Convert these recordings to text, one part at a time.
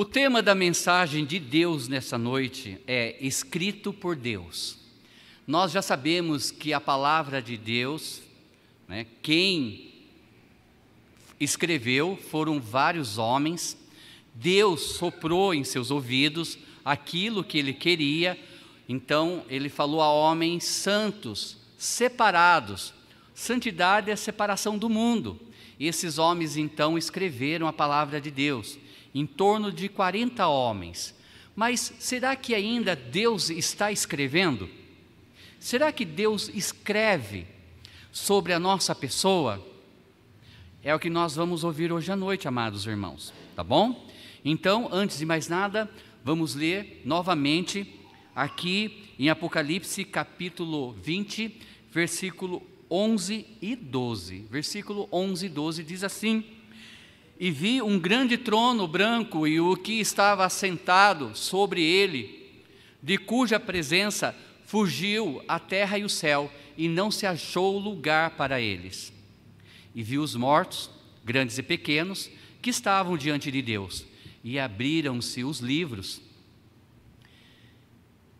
O tema da mensagem de Deus nessa noite é escrito por Deus. Nós já sabemos que a palavra de Deus, né, quem escreveu foram vários homens. Deus soprou em seus ouvidos aquilo que ele queria, então ele falou a homens santos, separados. Santidade é a separação do mundo. Esses homens então escreveram a palavra de Deus em torno de 40 homens. Mas será que ainda Deus está escrevendo? Será que Deus escreve sobre a nossa pessoa? É o que nós vamos ouvir hoje à noite, amados irmãos, tá bom? Então, antes de mais nada, vamos ler novamente aqui em Apocalipse capítulo 20, versículo 11 e 12. Versículo 11 e 12 diz assim: e vi um grande trono branco e o que estava assentado sobre ele, de cuja presença fugiu a terra e o céu, e não se achou lugar para eles. E vi os mortos, grandes e pequenos, que estavam diante de Deus, e abriram-se os livros.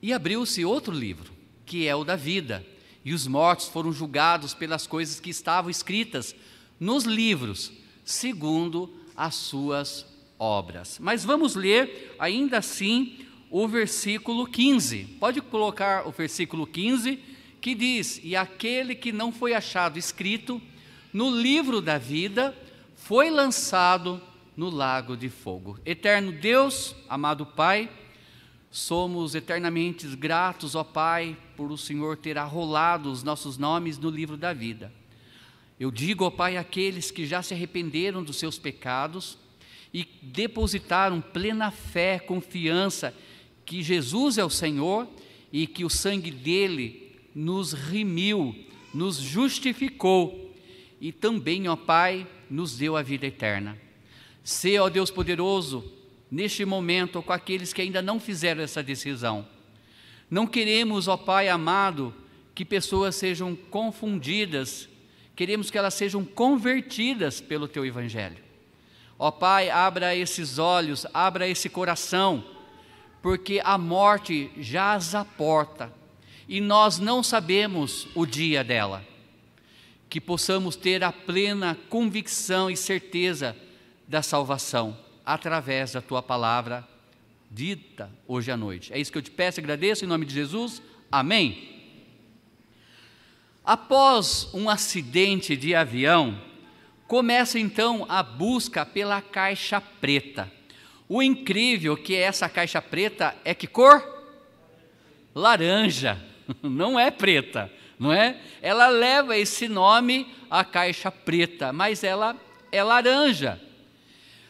E abriu-se outro livro, que é o da vida, e os mortos foram julgados pelas coisas que estavam escritas nos livros segundo as suas obras. Mas vamos ler ainda assim o versículo 15. Pode colocar o versículo 15 que diz: E aquele que não foi achado escrito no livro da vida foi lançado no lago de fogo. Eterno Deus, amado Pai, somos eternamente gratos, ó Pai, por o Senhor ter arrolado os nossos nomes no livro da vida. Eu digo, ó Pai, àqueles que já se arrependeram dos seus pecados e depositaram plena fé, confiança que Jesus é o Senhor e que o sangue dele nos remiu, nos justificou e também, ó Pai, nos deu a vida eterna. Se, ó Deus poderoso, neste momento com aqueles que ainda não fizeram essa decisão. Não queremos, ó Pai amado, que pessoas sejam confundidas queremos que elas sejam convertidas pelo teu evangelho. Ó Pai, abra esses olhos, abra esse coração, porque a morte jaz à porta e nós não sabemos o dia dela. Que possamos ter a plena convicção e certeza da salvação através da tua palavra dita hoje à noite. É isso que eu te peço agradeço em nome de Jesus. Amém. Após um acidente de avião, começa então a busca pela caixa preta. O incrível que é essa caixa preta é que cor? Laranja, não é preta, não é? Ela leva esse nome, a caixa preta, mas ela é laranja.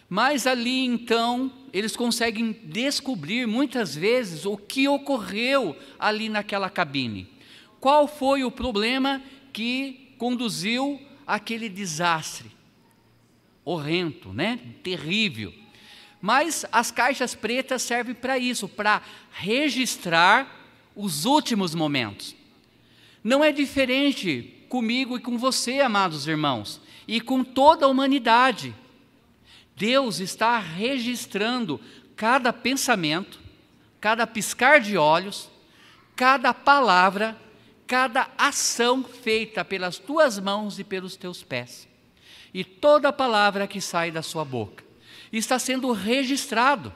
Mas ali então, eles conseguem descobrir muitas vezes o que ocorreu ali naquela cabine. Qual foi o problema que conduziu àquele desastre? Horrendo, né? Terrível. Mas as caixas pretas servem para isso, para registrar os últimos momentos. Não é diferente comigo e com você, amados irmãos, e com toda a humanidade. Deus está registrando cada pensamento, cada piscar de olhos, cada palavra cada ação feita pelas tuas mãos e pelos teus pés. E toda palavra que sai da sua boca está sendo registrado.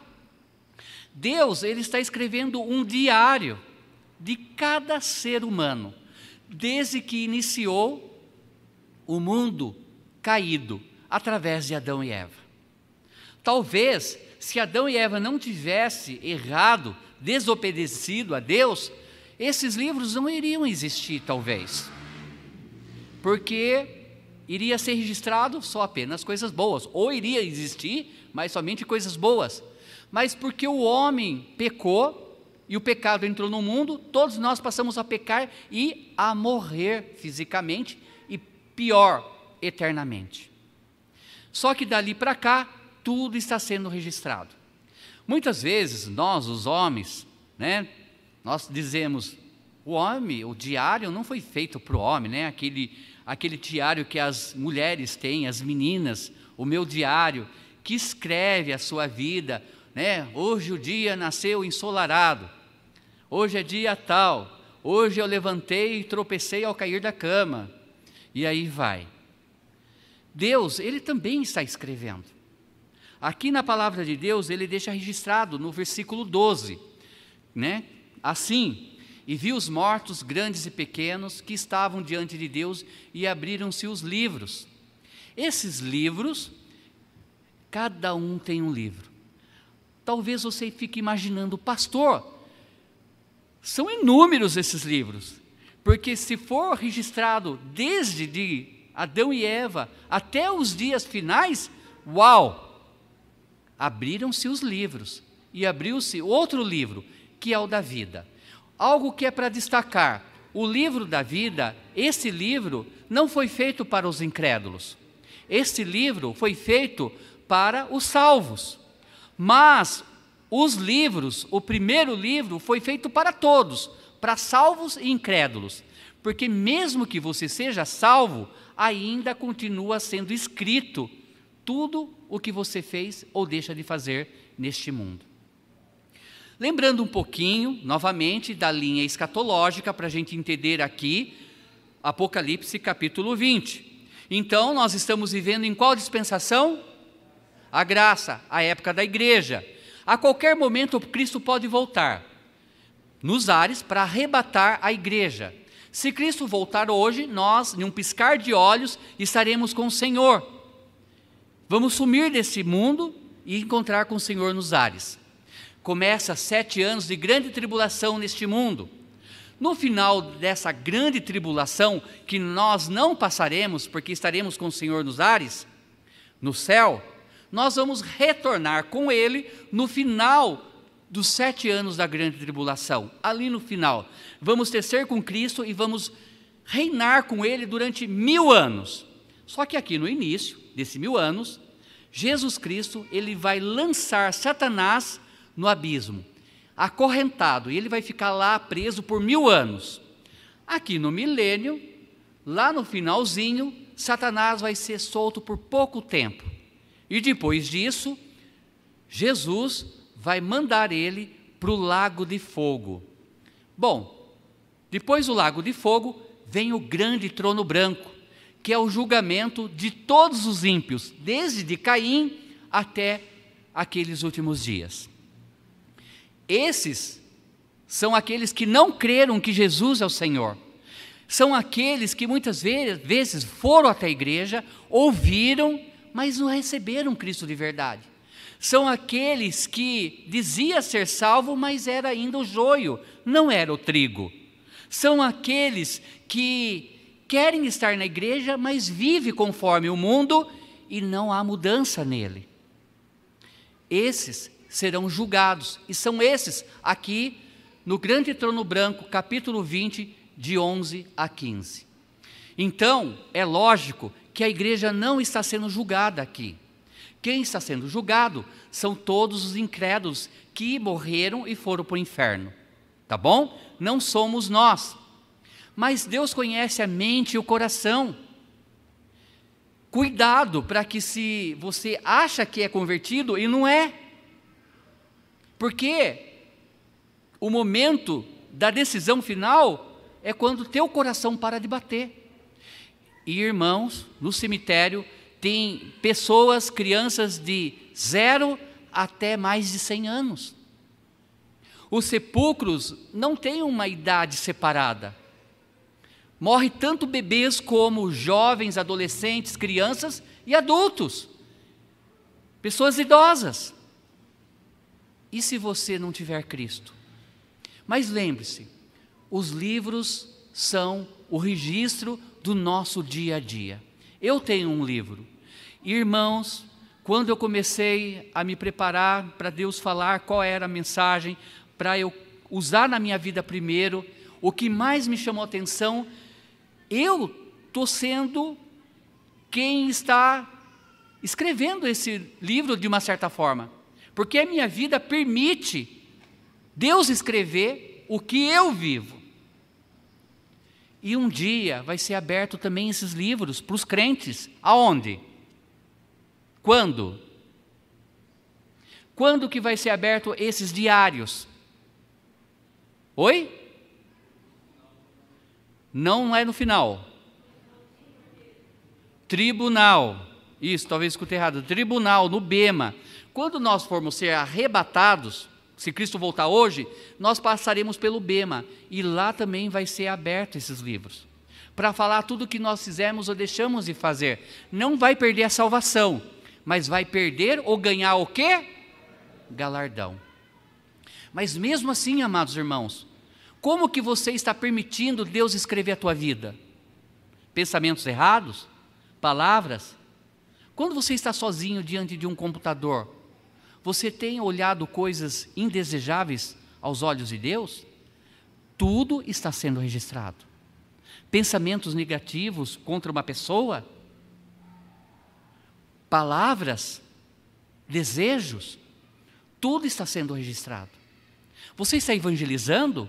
Deus, ele está escrevendo um diário de cada ser humano, desde que iniciou o mundo caído através de Adão e Eva. Talvez, se Adão e Eva não tivessem errado, desobedecido a Deus, esses livros não iriam existir, talvez, porque iria ser registrado só apenas coisas boas, ou iria existir, mas somente coisas boas. Mas porque o homem pecou e o pecado entrou no mundo, todos nós passamos a pecar e a morrer fisicamente e pior, eternamente. Só que dali para cá, tudo está sendo registrado. Muitas vezes nós, os homens, né, nós dizemos, o homem, o diário não foi feito para o homem, né? Aquele, aquele diário que as mulheres têm, as meninas, o meu diário, que escreve a sua vida né? Hoje o dia nasceu ensolarado. Hoje é dia tal. Hoje eu levantei e tropecei ao cair da cama. E aí vai. Deus, ele também está escrevendo. Aqui na palavra de Deus, ele deixa registrado no versículo 12, né? Assim, e vi os mortos, grandes e pequenos, que estavam diante de Deus e abriram-se os livros. Esses livros, cada um tem um livro. Talvez você fique imaginando, pastor, são inúmeros esses livros, porque se for registrado desde de Adão e Eva até os dias finais, uau! Abriram-se os livros e abriu-se outro livro, que é o da vida. Algo que é para destacar: o livro da vida, esse livro, não foi feito para os incrédulos. Esse livro foi feito para os salvos. Mas os livros, o primeiro livro foi feito para todos, para salvos e incrédulos. Porque mesmo que você seja salvo, ainda continua sendo escrito tudo o que você fez ou deixa de fazer neste mundo. Lembrando um pouquinho, novamente, da linha escatológica, para a gente entender aqui, Apocalipse capítulo 20. Então, nós estamos vivendo em qual dispensação? A graça, a época da igreja. A qualquer momento, Cristo pode voltar nos ares para arrebatar a igreja. Se Cristo voltar hoje, nós, em um piscar de olhos, estaremos com o Senhor. Vamos sumir desse mundo e encontrar com o Senhor nos ares começa sete anos de grande tribulação neste mundo. No final dessa grande tribulação, que nós não passaremos, porque estaremos com o Senhor nos ares, no céu, nós vamos retornar com Ele no final dos sete anos da grande tribulação, ali no final. Vamos tecer com Cristo e vamos reinar com Ele durante mil anos. Só que aqui no início desse mil anos, Jesus Cristo ele vai lançar Satanás no abismo, acorrentado, e ele vai ficar lá preso por mil anos. Aqui no milênio, lá no finalzinho, Satanás vai ser solto por pouco tempo. E depois disso, Jesus vai mandar ele para o lago de fogo. Bom, depois do lago de fogo, vem o grande trono branco, que é o julgamento de todos os ímpios, desde de Caim até aqueles últimos dias. Esses são aqueles que não creram que Jesus é o Senhor. São aqueles que muitas vezes foram até a igreja, ouviram, mas não receberam Cristo de verdade. São aqueles que dizia ser salvo, mas era ainda o joio, não era o trigo. São aqueles que querem estar na igreja, mas vive conforme o mundo e não há mudança nele. Esses serão julgados. E são esses aqui no Grande Trono Branco, capítulo 20, de 11 a 15. Então, é lógico que a igreja não está sendo julgada aqui. Quem está sendo julgado são todos os incrédulos que morreram e foram para o inferno. Tá bom? Não somos nós. Mas Deus conhece a mente e o coração. Cuidado para que se você acha que é convertido e não é, porque o momento da decisão final é quando teu coração para de bater. E irmãos, no cemitério tem pessoas, crianças de zero até mais de 100 anos. Os sepulcros não têm uma idade separada. Morre tanto bebês como jovens, adolescentes, crianças e adultos. Pessoas idosas. E se você não tiver Cristo? Mas lembre-se, os livros são o registro do nosso dia a dia. Eu tenho um livro. Irmãos, quando eu comecei a me preparar para Deus falar qual era a mensagem, para eu usar na minha vida primeiro, o que mais me chamou atenção, eu estou sendo quem está escrevendo esse livro de uma certa forma. Porque a minha vida permite Deus escrever o que eu vivo. E um dia vai ser aberto também esses livros para os crentes. Aonde? Quando? Quando que vai ser aberto esses diários? Oi? Não é no final. Tribunal. Isso, talvez escutei errado. Tribunal, no Bema. Quando nós formos ser arrebatados, se Cristo voltar hoje, nós passaremos pelo Bema. E lá também vai ser aberto esses livros. Para falar tudo o que nós fizemos ou deixamos de fazer. Não vai perder a salvação, mas vai perder ou ganhar o quê? Galardão. Mas mesmo assim, amados irmãos, como que você está permitindo Deus escrever a tua vida? Pensamentos errados? Palavras? Quando você está sozinho diante de um computador, você tem olhado coisas indesejáveis aos olhos de Deus? Tudo está sendo registrado. Pensamentos negativos contra uma pessoa? Palavras? Desejos? Tudo está sendo registrado. Você está evangelizando?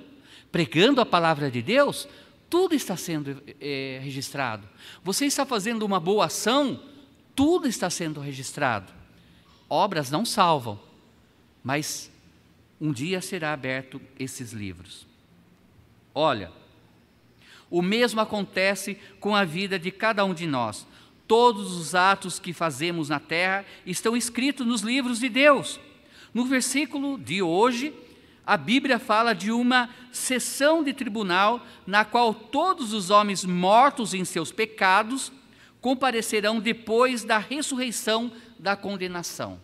pregando a palavra de Deus, tudo está sendo é, registrado. Você está fazendo uma boa ação, tudo está sendo registrado. Obras não salvam, mas um dia será aberto esses livros. Olha, o mesmo acontece com a vida de cada um de nós. Todos os atos que fazemos na terra estão escritos nos livros de Deus. No versículo de hoje, a Bíblia fala de uma sessão de tribunal na qual todos os homens mortos em seus pecados comparecerão depois da ressurreição da condenação.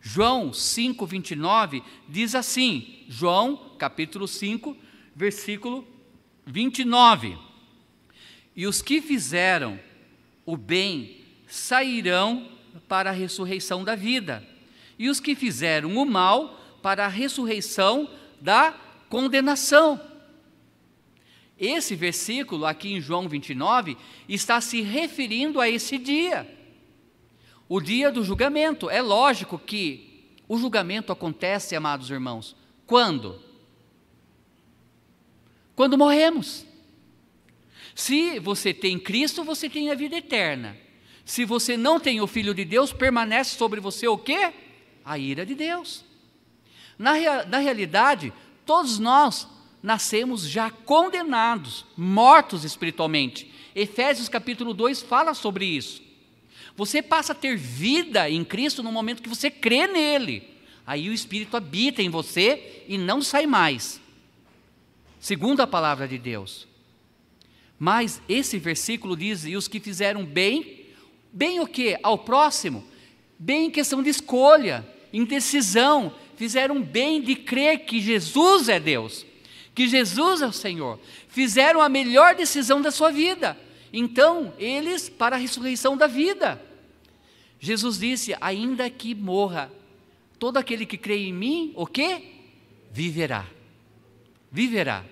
João 5:29 diz assim, João, capítulo 5, versículo 29. E os que fizeram o bem sairão para a ressurreição da vida, e os que fizeram o mal para a ressurreição da condenação. Esse versículo, aqui em João 29, está se referindo a esse dia, o dia do julgamento. É lógico que o julgamento acontece, amados irmãos, quando? Quando morremos. Se você tem Cristo, você tem a vida eterna. Se você não tem o Filho de Deus, permanece sobre você o quê? A ira de Deus. Na, na realidade, todos nós nascemos já condenados, mortos espiritualmente. Efésios capítulo 2 fala sobre isso. Você passa a ter vida em Cristo no momento que você crê nele. Aí o Espírito habita em você e não sai mais. Segundo a palavra de Deus. Mas esse versículo diz: e os que fizeram bem, bem o que? Ao próximo, bem em questão de escolha, indecisão, fizeram bem de crer que Jesus é Deus, que Jesus é o Senhor, fizeram a melhor decisão da sua vida. Então, eles para a ressurreição da vida. Jesus disse: ainda que morra, todo aquele que crê em mim, o que? Viverá. Viverá.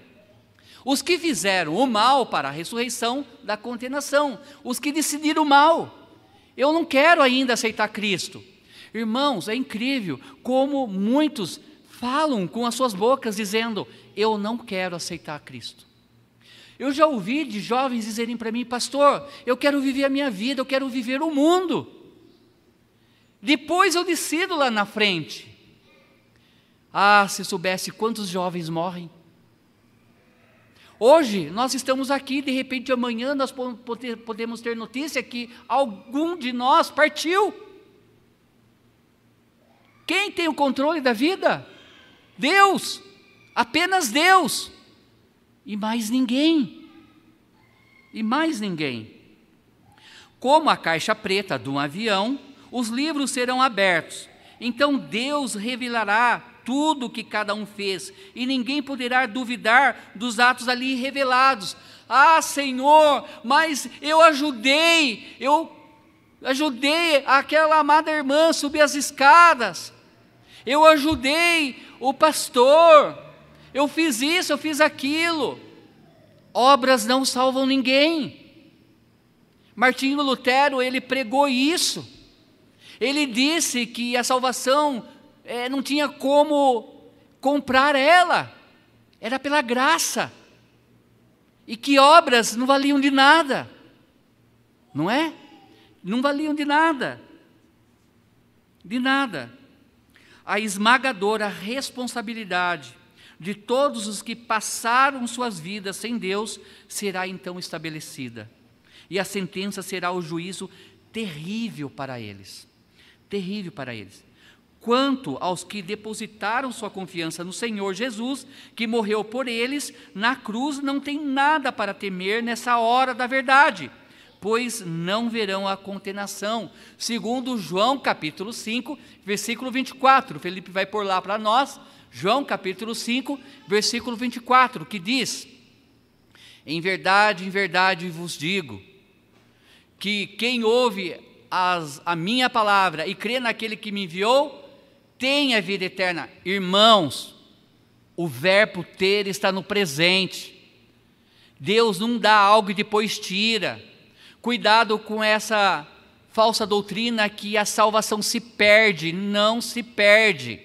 Os que fizeram o mal para a ressurreição da condenação, os que decidiram o mal. Eu não quero ainda aceitar Cristo. Irmãos, é incrível como muitos falam com as suas bocas dizendo: Eu não quero aceitar Cristo. Eu já ouvi de jovens dizerem para mim, pastor, eu quero viver a minha vida, eu quero viver o mundo. Depois eu decido lá na frente. Ah, se soubesse quantos jovens morrem. Hoje nós estamos aqui, de repente amanhã nós podemos ter notícia que algum de nós partiu. Quem tem o controle da vida? Deus, apenas Deus, e mais ninguém. E mais ninguém. Como a caixa preta de um avião, os livros serão abertos. Então Deus revelará tudo o que cada um fez, e ninguém poderá duvidar dos atos ali revelados. Ah, Senhor, mas eu ajudei, eu ajudei aquela amada irmã a subir as escadas eu ajudei o pastor, eu fiz isso, eu fiz aquilo. Obras não salvam ninguém. Martinho Lutero, ele pregou isso. Ele disse que a salvação é, não tinha como comprar ela, era pela graça. E que obras não valiam de nada, não é? Não valiam de nada, de nada. A esmagadora responsabilidade de todos os que passaram suas vidas sem Deus será então estabelecida. E a sentença será o juízo terrível para eles. Terrível para eles. Quanto aos que depositaram sua confiança no Senhor Jesus, que morreu por eles, na cruz não tem nada para temer nessa hora da verdade, pois não verão a condenação. Segundo João capítulo 5, versículo 24. Felipe vai por lá para nós João capítulo 5, versículo 24, que diz: Em verdade, em verdade vos digo, que quem ouve as, a minha palavra e crê naquele que me enviou, tem a vida eterna. Irmãos, o verbo ter está no presente. Deus não dá algo e depois tira. Cuidado com essa falsa doutrina que a salvação se perde, não se perde.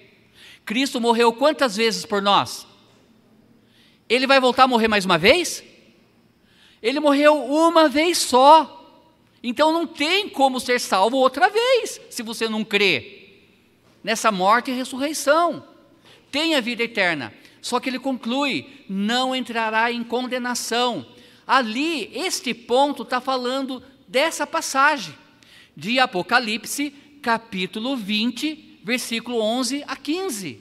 Cristo morreu quantas vezes por nós? Ele vai voltar a morrer mais uma vez? Ele morreu uma vez só. Então não tem como ser salvo outra vez, se você não crê nessa morte e ressurreição. Tem a vida eterna. Só que ele conclui: não entrará em condenação. Ali, este ponto está falando dessa passagem de Apocalipse, capítulo 20, versículo 11 a 15.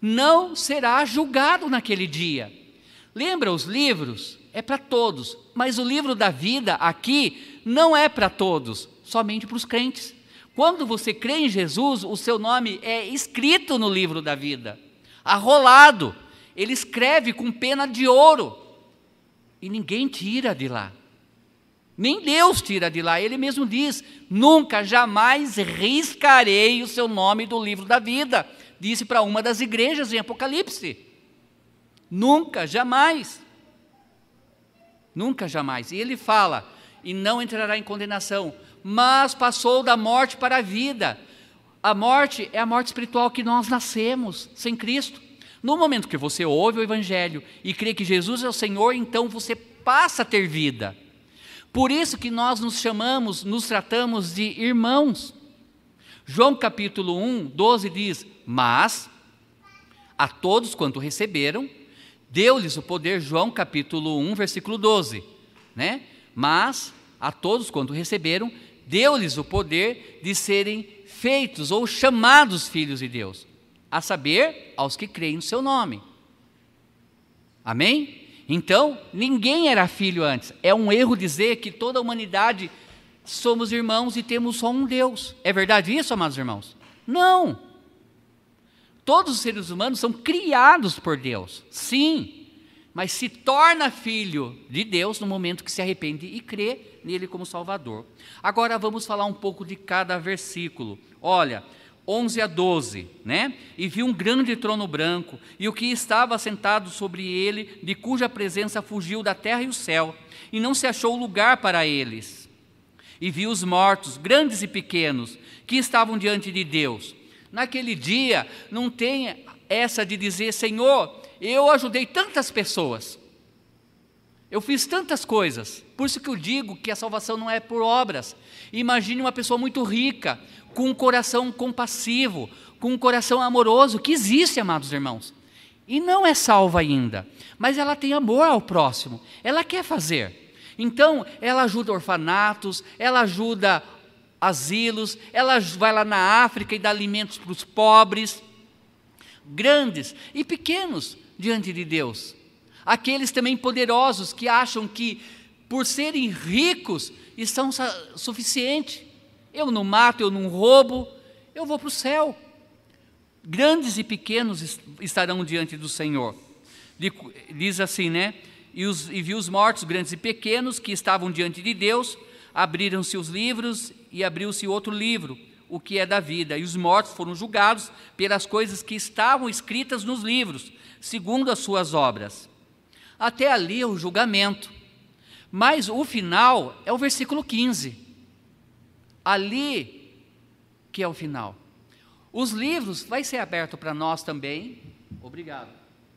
Não será julgado naquele dia. Lembra os livros? É para todos, mas o livro da vida aqui não é para todos, somente para os crentes. Quando você crê em Jesus, o seu nome é escrito no livro da vida, arrolado. Ele escreve com pena de ouro e ninguém tira de lá. Nem Deus tira de lá. Ele mesmo diz: Nunca, jamais riscarei o seu nome do livro da vida. Disse para uma das igrejas em Apocalipse. Nunca, jamais. Nunca, jamais. E ele fala: E não entrará em condenação, mas passou da morte para a vida. A morte é a morte espiritual que nós nascemos sem Cristo. No momento que você ouve o Evangelho e crê que Jesus é o Senhor, então você passa a ter vida. Por isso que nós nos chamamos, nos tratamos de irmãos. João capítulo 1, 12 diz: Mas a todos quanto receberam, deu-lhes o poder, João capítulo 1, versículo 12, né? Mas a todos quanto receberam, deu-lhes o poder de serem feitos ou chamados filhos de Deus, a saber, aos que creem no seu nome. Amém? Então, ninguém era filho antes. É um erro dizer que toda a humanidade somos irmãos e temos só um Deus. É verdade isso, amados irmãos? Não. Todos os seres humanos são criados por Deus, sim, mas se torna filho de Deus no momento que se arrepende e crê nele como Salvador. Agora vamos falar um pouco de cada versículo. Olha, 11 a 12, né? E viu um grande trono branco, e o que estava sentado sobre ele, de cuja presença fugiu da terra e o céu, e não se achou lugar para eles. E viu os mortos, grandes e pequenos, que estavam diante de Deus. Naquele dia, não tem essa de dizer, Senhor, eu ajudei tantas pessoas, eu fiz tantas coisas, por isso que eu digo que a salvação não é por obras. Imagine uma pessoa muito rica, com um coração compassivo, com um coração amoroso, que existe, amados irmãos, e não é salva ainda, mas ela tem amor ao próximo, ela quer fazer. Então, ela ajuda orfanatos, ela ajuda asilos, ela vai lá na África e dá alimentos para os pobres, grandes e pequenos diante de Deus. Aqueles também poderosos que acham que, por serem ricos, estão suficientes. Eu não mato, eu não roubo, eu vou para o céu. Grandes e pequenos estarão diante do Senhor. Diz assim, né? E, os, e viu os mortos, grandes e pequenos, que estavam diante de Deus, abriram-se os livros e abriu-se outro livro, o que é da vida. E os mortos foram julgados pelas coisas que estavam escritas nos livros, segundo as suas obras. Até ali é o julgamento. Mas o final é o versículo 15 ali que é o final. Os livros vai ser aberto para nós também, obrigado.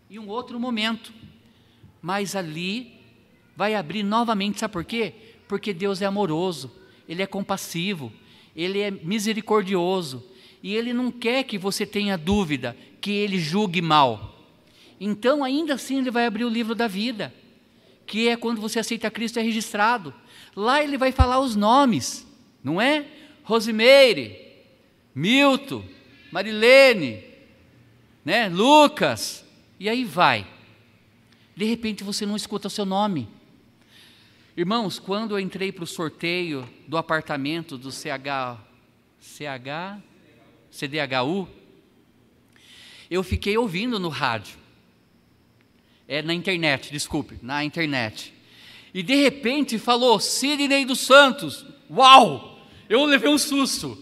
E um outro momento, mas ali vai abrir novamente, sabe por quê? Porque Deus é amoroso, ele é compassivo, ele é misericordioso, e Ele não quer que você tenha dúvida, que Ele julgue mal. Então, ainda assim, Ele vai abrir o livro da vida, que é quando você aceita Cristo é registrado. Lá Ele vai falar os nomes, não é? Rosimeire, Milton, Marilene, né? Lucas, e aí vai. De repente você não escuta o seu nome. Irmãos, quando eu entrei para o sorteio do apartamento do CH, CH, CDHU, eu fiquei ouvindo no rádio, é na internet, desculpe, na internet. E de repente falou Sidney dos Santos. Uau! Eu levei um susto,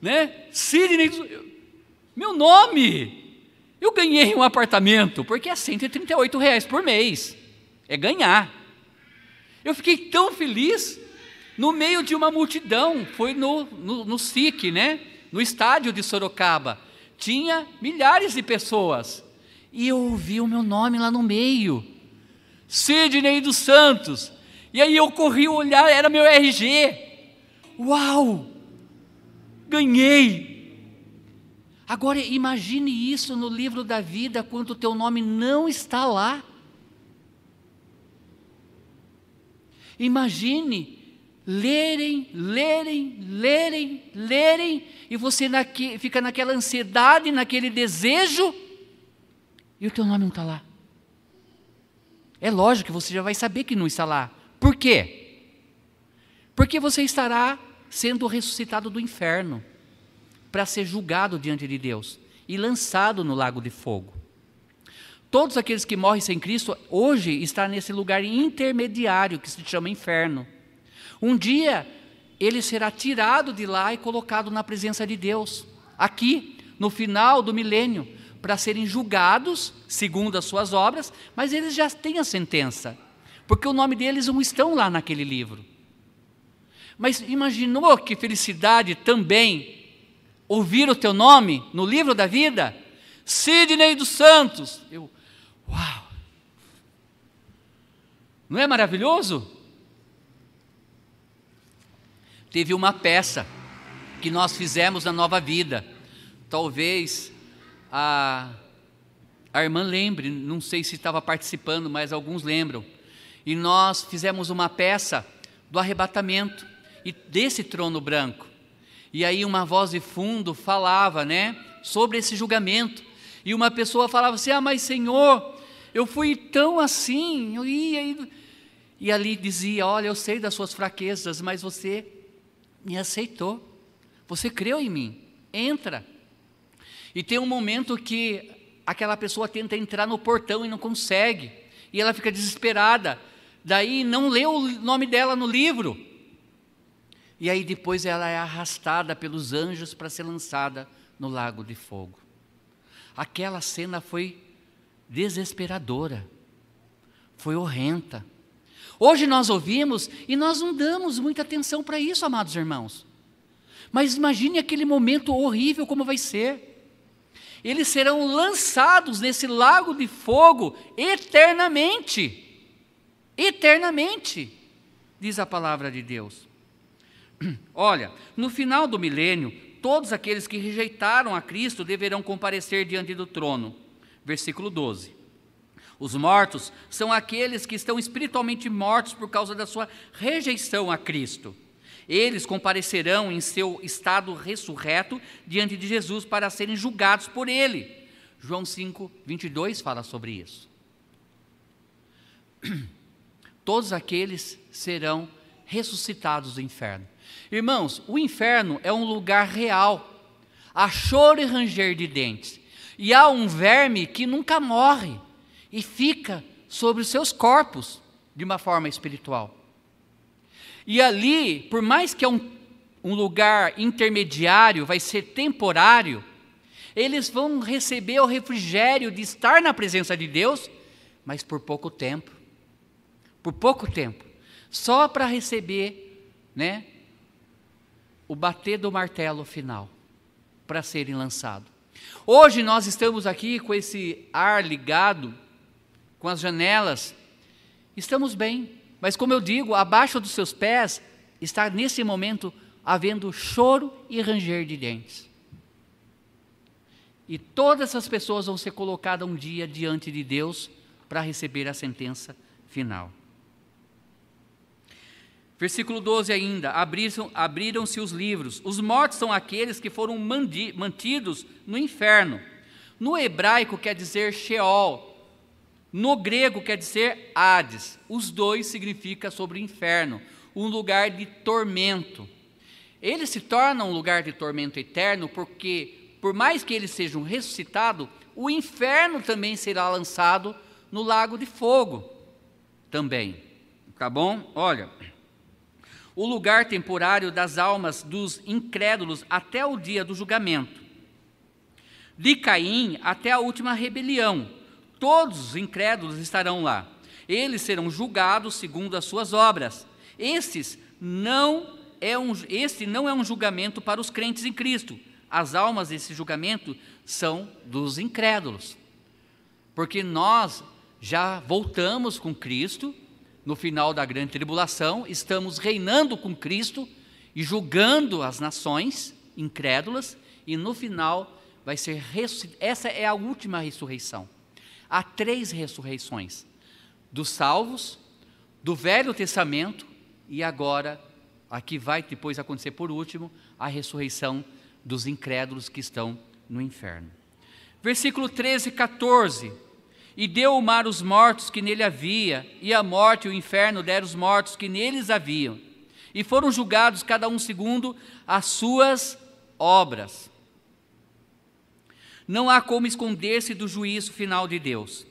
né? Sidney Meu nome! Eu ganhei um apartamento, porque é 138 reais por mês. É ganhar. Eu fiquei tão feliz no meio de uma multidão, foi no, no, no SIC, né? no estádio de Sorocaba. Tinha milhares de pessoas. E eu ouvi o meu nome lá no meio. Sidney dos Santos. E aí eu corri olhar, era meu RG. Uau! Ganhei! Agora imagine isso no livro da vida, quando o teu nome não está lá. Imagine lerem, lerem, lerem, lerem, e você naque, fica naquela ansiedade, naquele desejo, e o teu nome não está lá. É lógico que você já vai saber que não está lá. Por quê? Porque você estará sendo ressuscitado do inferno para ser julgado diante de Deus e lançado no lago de fogo. Todos aqueles que morrem sem Cristo, hoje está nesse lugar intermediário que se chama inferno. Um dia ele será tirado de lá e colocado na presença de Deus, aqui, no final do milênio, para serem julgados segundo as suas obras, mas eles já têm a sentença, porque o nome deles não estão lá naquele livro. Mas imaginou que felicidade também ouvir o teu nome no livro da vida? Sidney dos Santos. Eu, Uau! Não é maravilhoso? Teve uma peça que nós fizemos na Nova Vida. Talvez a, a irmã lembre, não sei se estava participando, mas alguns lembram. E nós fizemos uma peça do arrebatamento e desse trono branco. E aí uma voz de fundo falava, né, sobre esse julgamento. E uma pessoa falava assim: "Ah, mas Senhor, eu fui tão assim, eu ia, ia. E ali dizia: Olha, eu sei das suas fraquezas, mas você me aceitou. Você creu em mim. Entra. E tem um momento que aquela pessoa tenta entrar no portão e não consegue. E ela fica desesperada. Daí não lê o nome dela no livro. E aí depois ela é arrastada pelos anjos para ser lançada no lago de fogo. Aquela cena foi desesperadora, foi horrenda. Hoje nós ouvimos e nós não damos muita atenção para isso, amados irmãos. Mas imagine aquele momento horrível como vai ser. Eles serão lançados nesse lago de fogo eternamente. Eternamente, diz a palavra de Deus. Olha, no final do milênio, todos aqueles que rejeitaram a Cristo deverão comparecer diante do trono versículo 12. Os mortos são aqueles que estão espiritualmente mortos por causa da sua rejeição a Cristo. Eles comparecerão em seu estado ressurreto diante de Jesus para serem julgados por Ele. João 5, 22 fala sobre isso. Todos aqueles serão ressuscitados do inferno. Irmãos, o inferno é um lugar real. Há choro e ranger de dentes. E há um verme que nunca morre e fica sobre os seus corpos de uma forma espiritual. E ali, por mais que é um, um lugar intermediário, vai ser temporário, eles vão receber o refrigério de estar na presença de Deus, mas por pouco tempo. Por pouco tempo. Só para receber, né, o bater do martelo final, para serem lançados. Hoje nós estamos aqui com esse ar ligado, com as janelas, estamos bem, mas como eu digo, abaixo dos seus pés está nesse momento havendo choro e ranger de dentes. E todas essas pessoas vão ser colocadas um dia diante de Deus para receber a sentença final. Versículo 12 ainda: abriram-se os livros. Os mortos são aqueles que foram mantidos no inferno. No hebraico quer dizer Sheol. No grego quer dizer Hades. Os dois significa sobre o inferno, um lugar de tormento. Ele se torna um lugar de tormento eterno porque, por mais que eles sejam ressuscitados, o inferno também será lançado no lago de fogo. Também. Tá bom? Olha o lugar temporário das almas dos incrédulos até o dia do julgamento. De Caim até a última rebelião, todos os incrédulos estarão lá. Eles serão julgados segundo as suas obras. Estes não é um, este não é um julgamento para os crentes em Cristo. As almas desse julgamento são dos incrédulos. Porque nós já voltamos com Cristo no final da grande tribulação, estamos reinando com Cristo e julgando as nações incrédulas, e no final vai ser essa é a última ressurreição. Há três ressurreições: dos salvos, do Velho Testamento e agora a que vai depois acontecer por último, a ressurreição dos incrédulos que estão no inferno. Versículo 13 e 14 e deu o mar os mortos que nele havia, e a morte e o inferno deram os mortos que neles haviam. E foram julgados cada um segundo as suas obras. Não há como esconder-se do juízo final de Deus.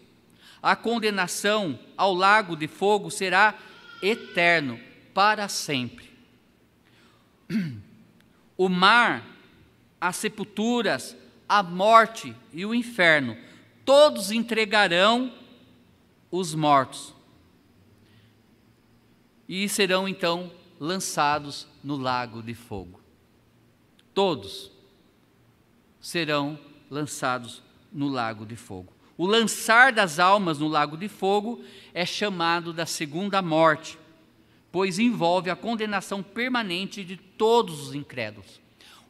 A condenação ao lago de fogo será eterno, para sempre. O mar, as sepulturas, a morte e o inferno todos entregarão os mortos e serão então lançados no lago de fogo. Todos serão lançados no lago de fogo. O lançar das almas no lago de fogo é chamado da segunda morte, pois envolve a condenação permanente de todos os incrédulos.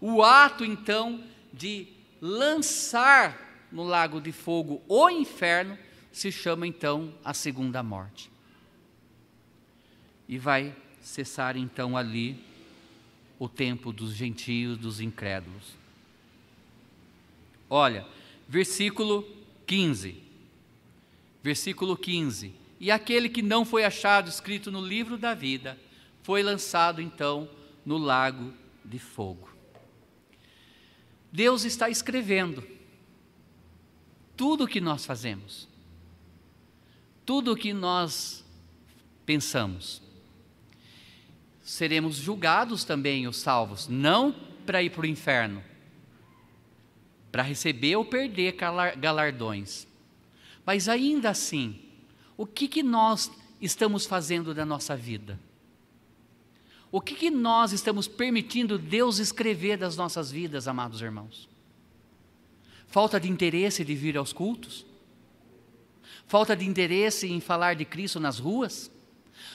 O ato então de lançar no lago de fogo o inferno, se chama então a segunda morte. E vai cessar então ali o tempo dos gentios, dos incrédulos. Olha, versículo 15. Versículo 15. E aquele que não foi achado escrito no livro da vida foi lançado então no lago de fogo. Deus está escrevendo tudo o que nós fazemos, tudo o que nós pensamos. Seremos julgados também, os salvos, não para ir para o inferno, para receber ou perder galardões. Mas ainda assim, o que, que nós estamos fazendo da nossa vida? O que, que nós estamos permitindo Deus escrever das nossas vidas, amados irmãos? Falta de interesse de vir aos cultos? Falta de interesse em falar de Cristo nas ruas?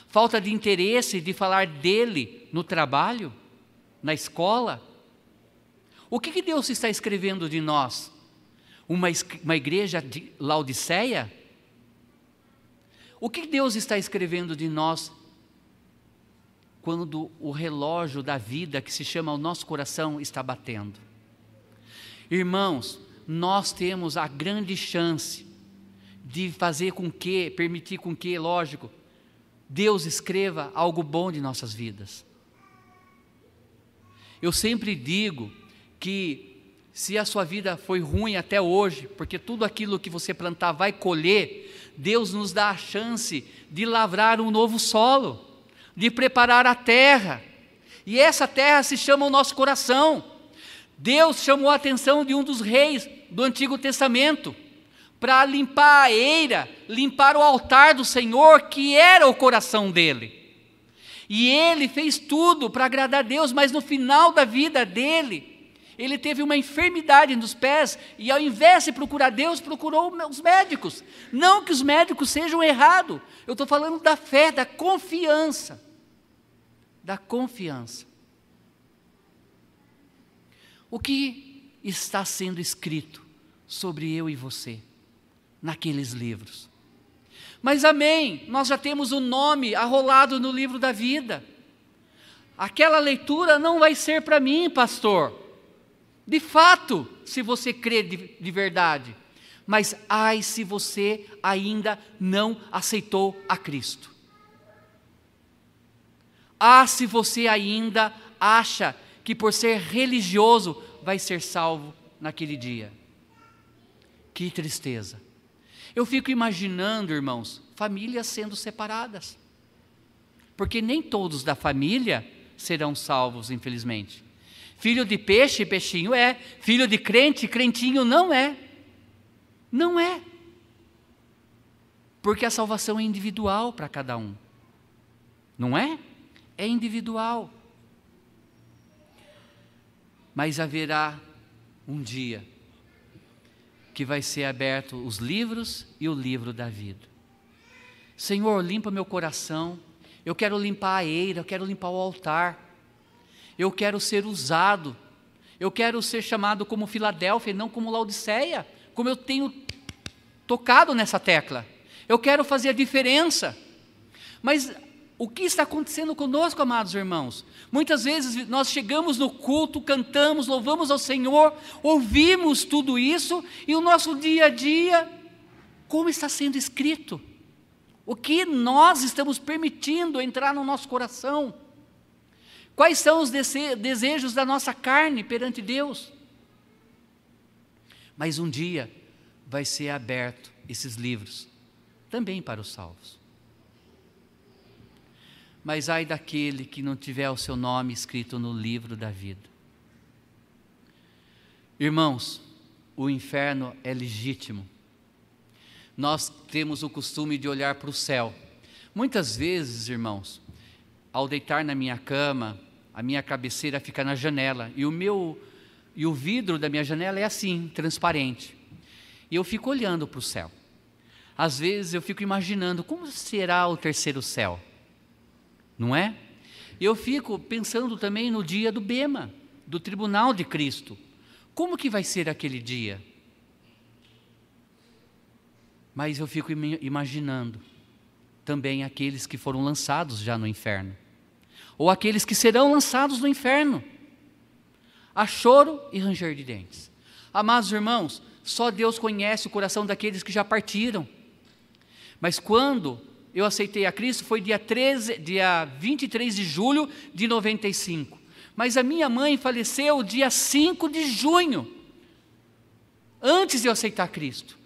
Falta de interesse de falar dele no trabalho, na escola? O que, que Deus está escrevendo de nós? Uma, uma igreja de Laodiceia? O que Deus está escrevendo de nós quando o relógio da vida que se chama o nosso coração está batendo? Irmãos, nós temos a grande chance de fazer com que, permitir com que, lógico, Deus escreva algo bom de nossas vidas. Eu sempre digo que se a sua vida foi ruim até hoje, porque tudo aquilo que você plantar vai colher, Deus nos dá a chance de lavrar um novo solo, de preparar a terra. E essa terra se chama o nosso coração. Deus chamou a atenção de um dos reis do Antigo Testamento para limpar a eira, limpar o altar do Senhor, que era o coração dele. E ele fez tudo para agradar a Deus, mas no final da vida dele, ele teve uma enfermidade nos pés e ao invés de procurar Deus, procurou os médicos. Não que os médicos sejam errados, eu estou falando da fé, da confiança. Da confiança. O que está sendo escrito sobre eu e você, naqueles livros. Mas amém, nós já temos o nome arrolado no livro da vida. Aquela leitura não vai ser para mim, pastor. De fato, se você crê de, de verdade. Mas ai se você ainda não aceitou a Cristo. Ah, se você ainda acha que por ser religioso vai ser salvo naquele dia. Que tristeza. Eu fico imaginando, irmãos, famílias sendo separadas. Porque nem todos da família serão salvos, infelizmente. Filho de peixe, peixinho é. Filho de crente, crentinho não é. Não é. Porque a salvação é individual para cada um. Não é? É individual. Mas haverá um dia que vai ser aberto os livros e o livro da vida. Senhor, limpa meu coração. Eu quero limpar a eira, eu quero limpar o altar. Eu quero ser usado. Eu quero ser chamado como Filadélfia e não como Laodiceia, como eu tenho tocado nessa tecla. Eu quero fazer a diferença. Mas o que está acontecendo conosco, amados irmãos? Muitas vezes nós chegamos no culto, cantamos, louvamos ao Senhor, ouvimos tudo isso e o nosso dia a dia, como está sendo escrito? O que nós estamos permitindo entrar no nosso coração? Quais são os desejos da nossa carne perante Deus? Mas um dia vai ser aberto esses livros também para os salvos mas ai daquele que não tiver o seu nome escrito no livro da vida. Irmãos, o inferno é legítimo. Nós temos o costume de olhar para o céu. Muitas vezes, irmãos, ao deitar na minha cama, a minha cabeceira fica na janela e o meu e o vidro da minha janela é assim, transparente. E eu fico olhando para o céu. Às vezes eu fico imaginando como será o terceiro céu não é? Eu fico pensando também no dia do Bema, do tribunal de Cristo. Como que vai ser aquele dia? Mas eu fico imaginando também aqueles que foram lançados já no inferno, ou aqueles que serão lançados no inferno. Há choro e ranger de dentes. Amados irmãos, só Deus conhece o coração daqueles que já partiram. Mas quando eu aceitei a Cristo foi dia, 13, dia 23 de julho de 95. Mas a minha mãe faleceu dia 5 de junho, antes de eu aceitar Cristo.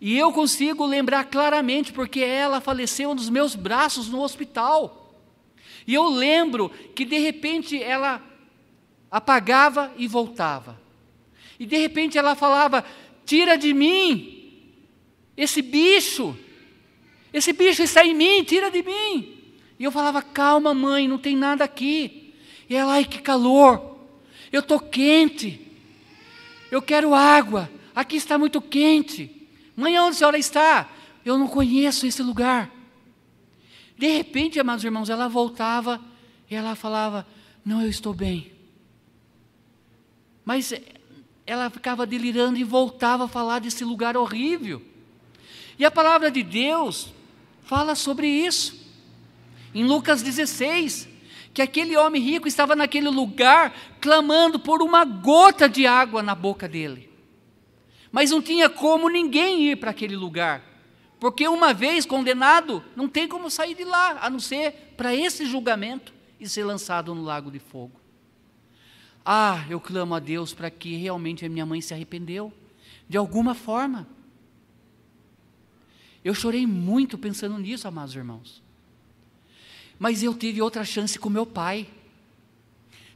E eu consigo lembrar claramente, porque ela faleceu nos meus braços no hospital. E eu lembro que de repente ela apagava e voltava. E de repente ela falava: Tira de mim esse bicho. Esse bicho está em mim, tira de mim. E eu falava, calma, mãe, não tem nada aqui. E ela, ai, que calor. Eu estou quente. Eu quero água. Aqui está muito quente. Mãe, onde a senhora está? Eu não conheço esse lugar. De repente, amados irmãos, ela voltava e ela falava: Não, eu estou bem. Mas ela ficava delirando e voltava a falar desse lugar horrível. E a palavra de Deus fala sobre isso. Em Lucas 16, que aquele homem rico estava naquele lugar clamando por uma gota de água na boca dele. Mas não tinha como ninguém ir para aquele lugar, porque uma vez condenado, não tem como sair de lá, a não ser para esse julgamento e ser lançado no lago de fogo. Ah, eu clamo a Deus para que realmente a minha mãe se arrependeu, de alguma forma. Eu chorei muito pensando nisso, amados irmãos. Mas eu tive outra chance com meu pai.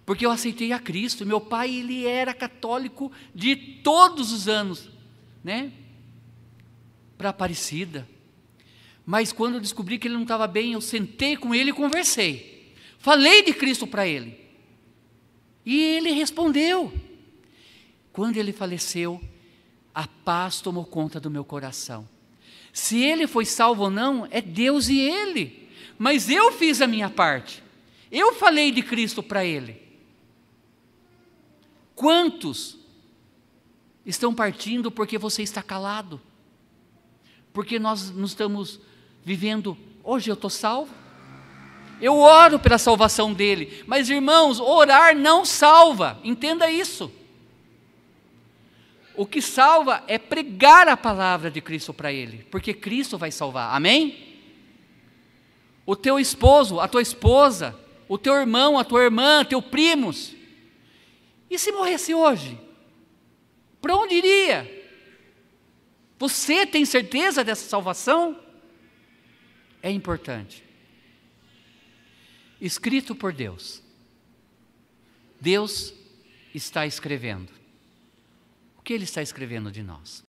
Porque eu aceitei a Cristo. Meu pai, ele era católico de todos os anos, né? Para Aparecida. Mas quando eu descobri que ele não estava bem, eu sentei com ele e conversei. Falei de Cristo para ele. E ele respondeu. Quando ele faleceu, a paz tomou conta do meu coração. Se ele foi salvo ou não, é Deus e ele. Mas eu fiz a minha parte. Eu falei de Cristo para ele. Quantos estão partindo porque você está calado. Porque nós não estamos vivendo, hoje eu estou salvo. Eu oro pela salvação dele, mas irmãos, orar não salva, entenda isso. O que salva é pregar a palavra de Cristo para ele, porque Cristo vai salvar, amém? O teu esposo, a tua esposa, o teu irmão, a tua irmã, teu primos. E se morresse hoje? Para onde iria? Você tem certeza dessa salvação? É importante. Escrito por Deus. Deus está escrevendo. O que Ele está escrevendo de nós?